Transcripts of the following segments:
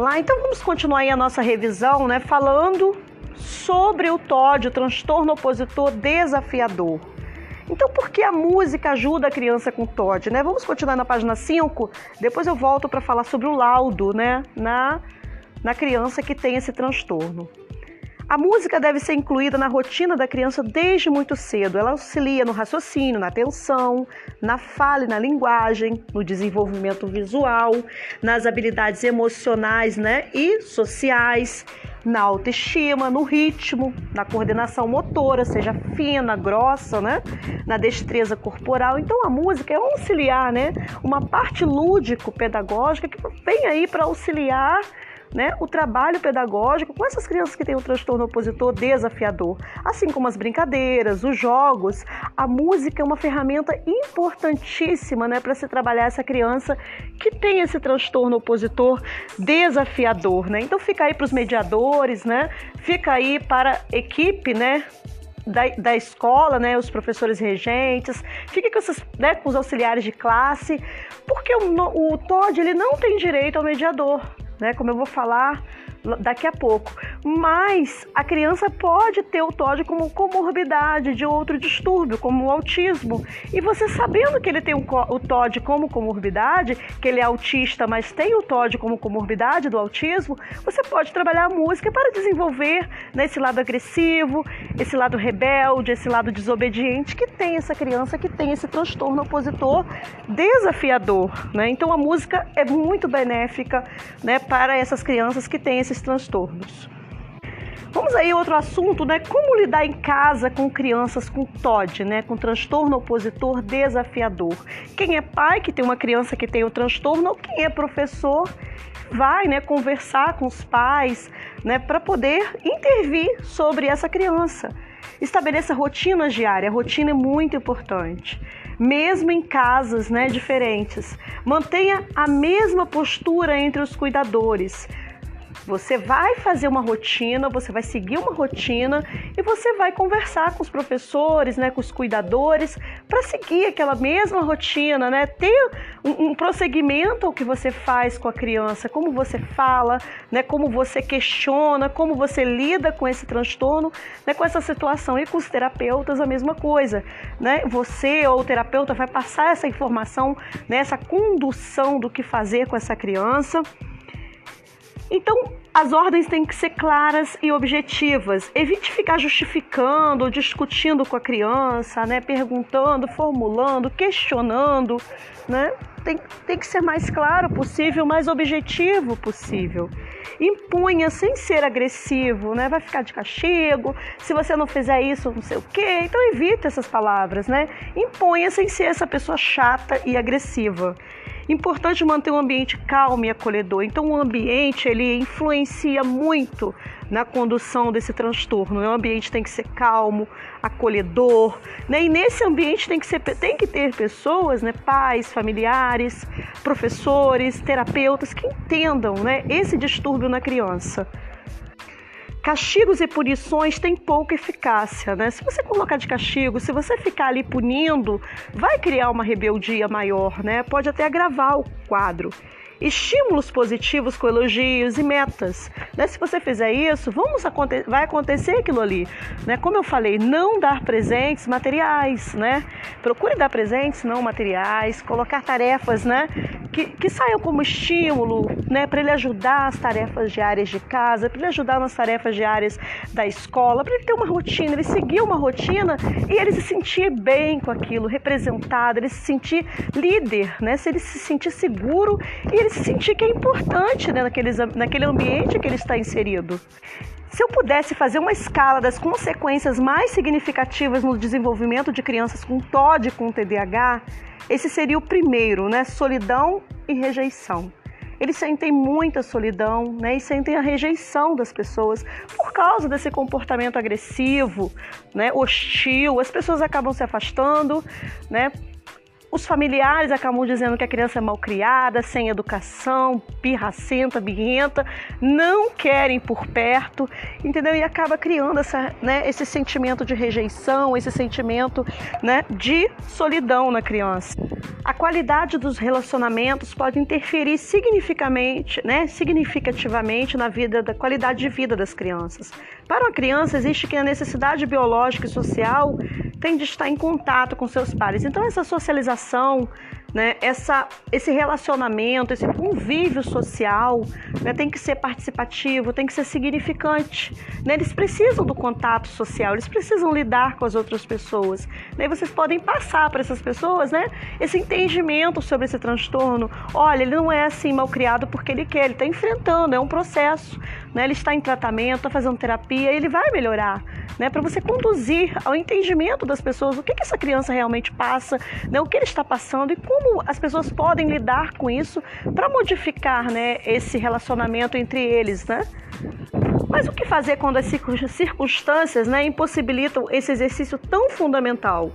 Lá, então vamos continuar aí a nossa revisão, né, falando sobre o TOD, o transtorno opositor desafiador. Então, por que a música ajuda a criança com TOD, né? Vamos continuar na página 5, depois eu volto para falar sobre o laudo, né, na, na criança que tem esse transtorno. A música deve ser incluída na rotina da criança desde muito cedo. Ela auxilia no raciocínio, na atenção, na fala e na linguagem, no desenvolvimento visual, nas habilidades emocionais né, e sociais, na autoestima, no ritmo, na coordenação motora, seja fina, grossa, né? na destreza corporal. Então a música é um auxiliar, né? uma parte lúdico-pedagógica que vem aí para auxiliar né, o trabalho pedagógico com essas crianças que têm o transtorno opositor desafiador, assim como as brincadeiras, os jogos. A música é uma ferramenta importantíssima né, para se trabalhar essa criança que tem esse transtorno opositor desafiador. Né? Então fica aí para os mediadores, né? fica aí para a equipe né, da, da, escola, né, os professores regentes, fica com, esses, né, com os auxiliares de classe, porque o, o TOD ele não tem direito ao mediador né? Como eu vou falar daqui a pouco. Mas a criança pode ter o TOD como comorbidade de outro distúrbio, como o autismo. E você sabendo que ele tem o TOD como comorbidade, que ele é autista, mas tem o TOD como comorbidade do autismo, você pode trabalhar a música para desenvolver né, lado agressivo, esse lado rebelde, esse lado desobediente que tem essa criança que tem esse transtorno opositor desafiador, né? Então a música é muito benéfica, né, para essas crianças que têm esse esses transtornos. Vamos aí outro assunto, né? Como lidar em casa com crianças com TOD, né? Com transtorno opositor desafiador. Quem é pai que tem uma criança que tem o transtorno ou quem é professor vai, né, conversar com os pais, né, para poder intervir sobre essa criança. Estabeleça rotinas diárias. A rotina é muito importante mesmo em casas né, diferentes. Mantenha a mesma postura entre os cuidadores. Você vai fazer uma rotina, você vai seguir uma rotina e você vai conversar com os professores, né, com os cuidadores, para seguir aquela mesma rotina, né? Ter um, um prosseguimento ao que você faz com a criança, como você fala, né, como você questiona, como você lida com esse transtorno, né, com essa situação. E com os terapeutas a mesma coisa, né? Você ou o terapeuta vai passar essa informação, né, essa condução do que fazer com essa criança. Então, as ordens têm que ser claras e objetivas. Evite ficar justificando discutindo com a criança, né? perguntando, formulando, questionando. Né? Tem, tem que ser mais claro possível, mais objetivo possível. Impunha sem ser agressivo, né? Vai ficar de castigo, se você não fizer isso, não sei o quê. Então evite essas palavras, né? Impunha sem ser essa pessoa chata e agressiva. Importante manter um ambiente calmo e acolhedor. Então, o ambiente ele influencia muito na condução desse transtorno. O ambiente tem que ser calmo, acolhedor, né? E nesse ambiente tem que, ser, tem que ter pessoas, né? Pais, familiares, professores, terapeutas que entendam, né? Esse distúrbio na criança. Castigos e punições têm pouca eficácia, né? Se você colocar de castigo, se você ficar ali punindo, vai criar uma rebeldia maior, né? Pode até agravar o quadro estímulos positivos com elogios e metas. Né? Se você fizer isso, vamos aconte vai acontecer aquilo ali. Né? Como eu falei, não dar presentes materiais. Né? Procure dar presentes não materiais, colocar tarefas né? Que, que saiam como estímulo né? para ele ajudar as tarefas diárias de casa, para ele ajudar nas tarefas diárias da escola, para ele ter uma rotina, ele seguir uma rotina e ele se sentir bem com aquilo, representado, ele se sentir líder, né? se ele se sentir seguro e ele se sentir que é importante né, naqueles, naquele ambiente que ele está inserido. Se eu pudesse fazer uma escala das consequências mais significativas no desenvolvimento de crianças com TOD e com TDAH, esse seria o primeiro, né? Solidão e rejeição. Eles sentem muita solidão, né? E sentem a rejeição das pessoas por causa desse comportamento agressivo, né? Hostil. As pessoas acabam se afastando, né? Os familiares acabam dizendo que a criança é mal criada, sem educação, pirracenta, birrenta, não querem por perto, entendeu? E acaba criando essa, né, esse sentimento de rejeição, esse sentimento né, de solidão na criança. A qualidade dos relacionamentos pode interferir significativamente, né, significativamente na vida, da qualidade de vida das crianças. Para uma criança existe que a necessidade biológica e social tem de estar em contato com seus pares. Então essa socialização né? Essa, esse relacionamento, esse convívio social né? tem que ser participativo, tem que ser significante. Né? Eles precisam do contato social, eles precisam lidar com as outras pessoas. Né? E vocês podem passar para essas pessoas né? esse entendimento sobre esse transtorno. Olha, ele não é assim mal criado porque ele quer, ele está enfrentando, é um processo. Né? Ele está em tratamento, está fazendo terapia, ele vai melhorar. Né? Para você conduzir ao entendimento das pessoas o que, que essa criança realmente passa, né? o que ele está passando e como as pessoas podem lidar com isso para modificar né, esse relacionamento entre eles, né? Mas o que fazer quando as circunstâncias né, impossibilitam esse exercício tão fundamental?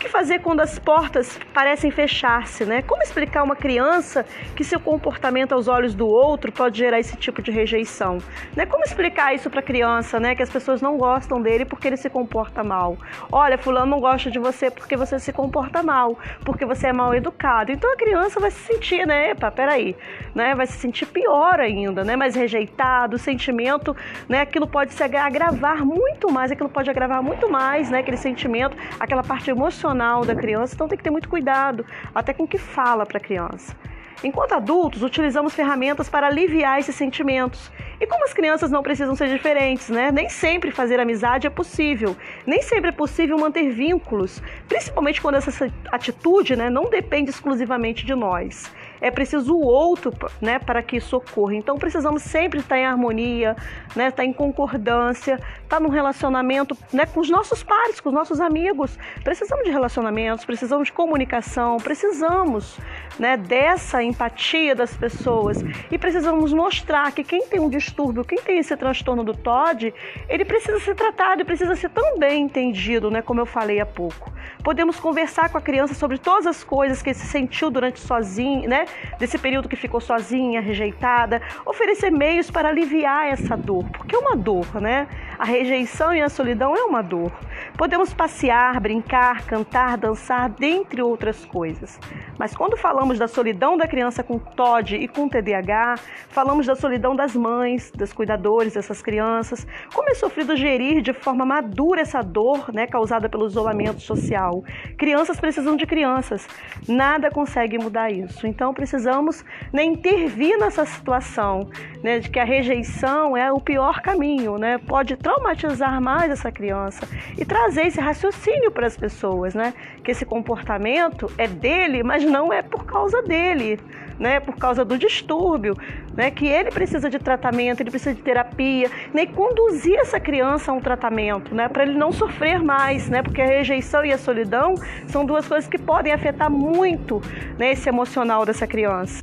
Que fazer quando as portas parecem fechar-se, né? Como explicar uma criança que seu comportamento aos olhos do outro pode gerar esse tipo de rejeição? Né? Como explicar isso para a criança, né? Que as pessoas não gostam dele porque ele se comporta mal. Olha, fulano não gosta de você porque você se comporta mal, porque você é mal educado. Então a criança vai se sentir, né? Epa, peraí, né? Vai se sentir pior ainda, né? Mais rejeitado, sentimento, né? Aquilo pode se agravar muito mais, aquilo pode agravar muito mais, né? Aquele sentimento, aquela parte emocional emocional da criança, então tem que ter muito cuidado até com o que fala para a criança. Enquanto adultos, utilizamos ferramentas para aliviar esses sentimentos. E como as crianças não precisam ser diferentes, né? Nem sempre fazer amizade é possível. Nem sempre é possível manter vínculos, principalmente quando essa atitude né, não depende exclusivamente de nós é preciso o outro né, para que isso ocorra. Então precisamos sempre estar em harmonia, né, estar em concordância, estar num relacionamento né, com os nossos pares, com os nossos amigos. Precisamos de relacionamentos, precisamos de comunicação, precisamos né, dessa empatia das pessoas e precisamos mostrar que quem tem um distúrbio, quem tem esse transtorno do TOD, ele precisa ser tratado e precisa ser tão bem entendido, né, como eu falei há pouco. Podemos conversar com a criança sobre todas as coisas que se sentiu durante sozinho, né, desse período que ficou sozinha, rejeitada, oferecer meios para aliviar essa dor, porque é uma dor, né? A rejeição e a solidão é uma dor. Podemos passear, brincar, cantar, dançar, dentre outras coisas. Mas quando falamos da solidão da criança com TOD e com TDAH, falamos da solidão das mães, dos cuidadores dessas crianças, como é sofrido gerir de forma madura essa dor né, causada pelo isolamento social. Crianças precisam de crianças, nada consegue mudar isso. Então precisamos né, intervir nessa situação né, de que a rejeição é o pior caminho, né, pode traumatizar mais essa criança e trazer esse raciocínio para as pessoas, né? Que esse comportamento é dele, mas não é por causa dele, né? Por causa do distúrbio, né? Que ele precisa de tratamento, ele precisa de terapia, nem né? conduzir essa criança a um tratamento, né? Para ele não sofrer mais, né? Porque a rejeição e a solidão são duas coisas que podem afetar muito, né? Esse emocional dessa criança.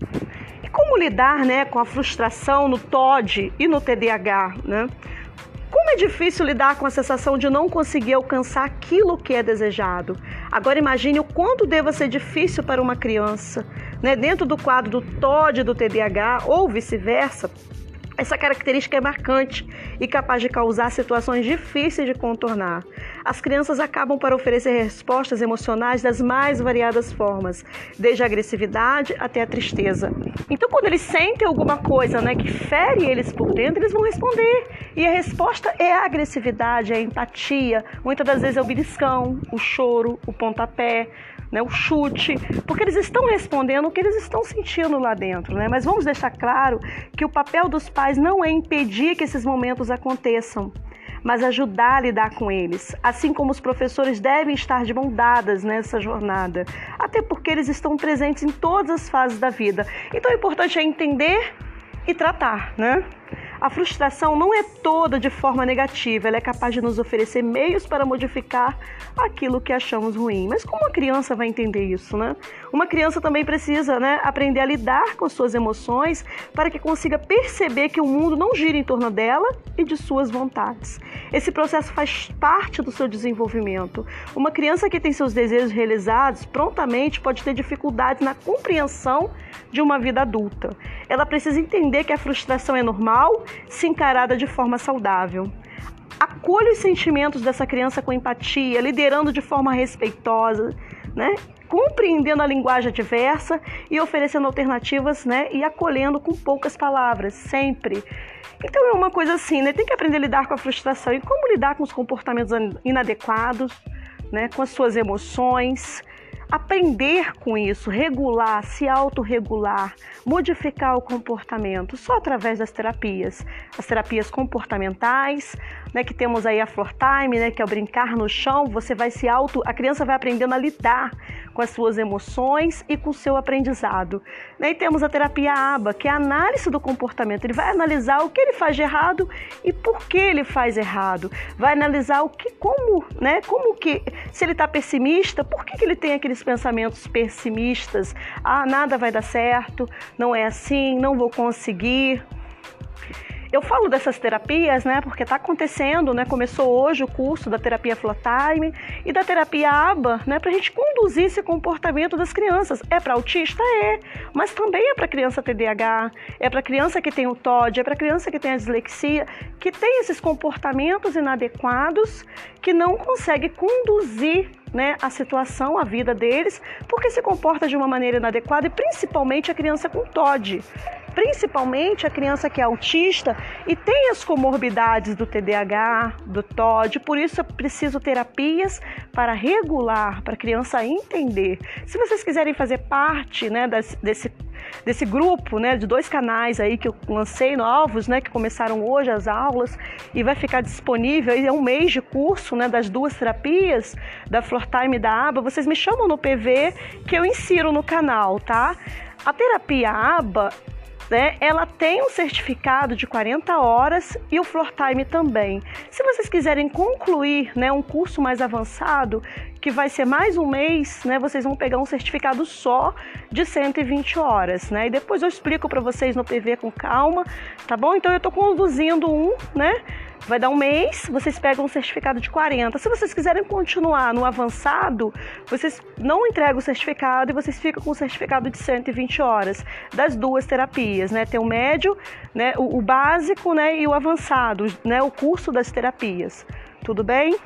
E como lidar, né? Com a frustração no TOD e no TDAH, né? Como é difícil lidar com a sensação de não conseguir alcançar aquilo que é desejado. Agora imagine o quanto deva ser difícil para uma criança, né? dentro do quadro do TOD do TDAH ou vice-versa, essa característica é marcante e capaz de causar situações difíceis de contornar. As crianças acabam para oferecer respostas emocionais das mais variadas formas, desde a agressividade até a tristeza. Então, quando eles sentem alguma coisa né, que fere eles por dentro, eles vão responder. E a resposta é a agressividade, é a empatia, muitas das vezes é o beliscão, o choro, o pontapé, né, o chute, porque eles estão respondendo o que eles estão sentindo lá dentro. Né? Mas vamos deixar claro que o papel dos pais não é impedir que esses momentos aconteçam, mas ajudar a lidar com eles. Assim como os professores devem estar de mão dadas nessa jornada, até porque eles estão presentes em todas as fases da vida. Então o importante é entender e tratar, né? A frustração não é toda de forma negativa, ela é capaz de nos oferecer meios para modificar aquilo que achamos ruim. Mas como a criança vai entender isso, né? Uma criança também precisa, né, aprender a lidar com suas emoções para que consiga perceber que o mundo não gira em torno dela e de suas vontades. Esse processo faz parte do seu desenvolvimento. Uma criança que tem seus desejos realizados prontamente pode ter dificuldades na compreensão de uma vida adulta. Ela precisa entender que a frustração é normal se encarada de forma saudável. Acolha os sentimentos dessa criança com empatia, liderando de forma respeitosa, né? compreendendo a linguagem diversa e oferecendo alternativas, né? E acolhendo com poucas palavras, sempre. Então é uma coisa assim, né? Tem que aprender a lidar com a frustração e como lidar com os comportamentos inadequados, né? Com as suas emoções, aprender com isso, regular, se autorregular, modificar o comportamento só através das terapias. As terapias comportamentais, né, que temos aí a floor time, né, que é o brincar no chão, você vai se auto, a criança vai aprendendo a lidar com as suas emoções e com o seu aprendizado. Né? E temos a terapia ABA, que é a análise do comportamento. Ele vai analisar o que ele faz de errado e por que ele faz errado. Vai analisar o que, como, né, como que, se ele está pessimista, por que, que ele tem aqueles pensamentos pessimistas? Ah, nada vai dar certo, não é assim, não vou conseguir. Eu falo dessas terapias, né, porque está acontecendo, né, começou hoje o curso da terapia Flowtime e da terapia ABA, né, para a gente conduzir esse comportamento das crianças. É para autista? É, mas também é para criança TDAH, é para criança que tem o TOD, é para criança que tem a dislexia, que tem esses comportamentos inadequados, que não consegue conduzir né, a situação, a vida deles, porque se comporta de uma maneira inadequada e principalmente a criança com TOD principalmente a criança que é autista e tem as comorbidades do TDAH, do TOD, por isso é preciso terapias para regular, para a criança entender. Se vocês quiserem fazer parte né, desse, desse grupo né, de dois canais aí que eu lancei novos, né, que começaram hoje as aulas e vai ficar disponível, é um mês de curso né, das duas terapias, da Floor Time e da ABA, vocês me chamam no PV que eu insiro no canal, tá? A terapia ABA né, ela tem um certificado de 40 horas e o Floor Time também. Se vocês quiserem concluir né, um curso mais avançado, que vai ser mais um mês, né, vocês vão pegar um certificado só de 120 horas, né? E depois eu explico para vocês no PV com calma, tá bom? Então eu estou conduzindo um, né? Vai dar um mês, vocês pegam um certificado de 40. Se vocês quiserem continuar no avançado, vocês não entregam o certificado e vocês ficam com o certificado de 120 horas das duas terapias, né? Tem o médio, né, o, o básico, né, e o avançado, né, o curso das terapias. Tudo bem?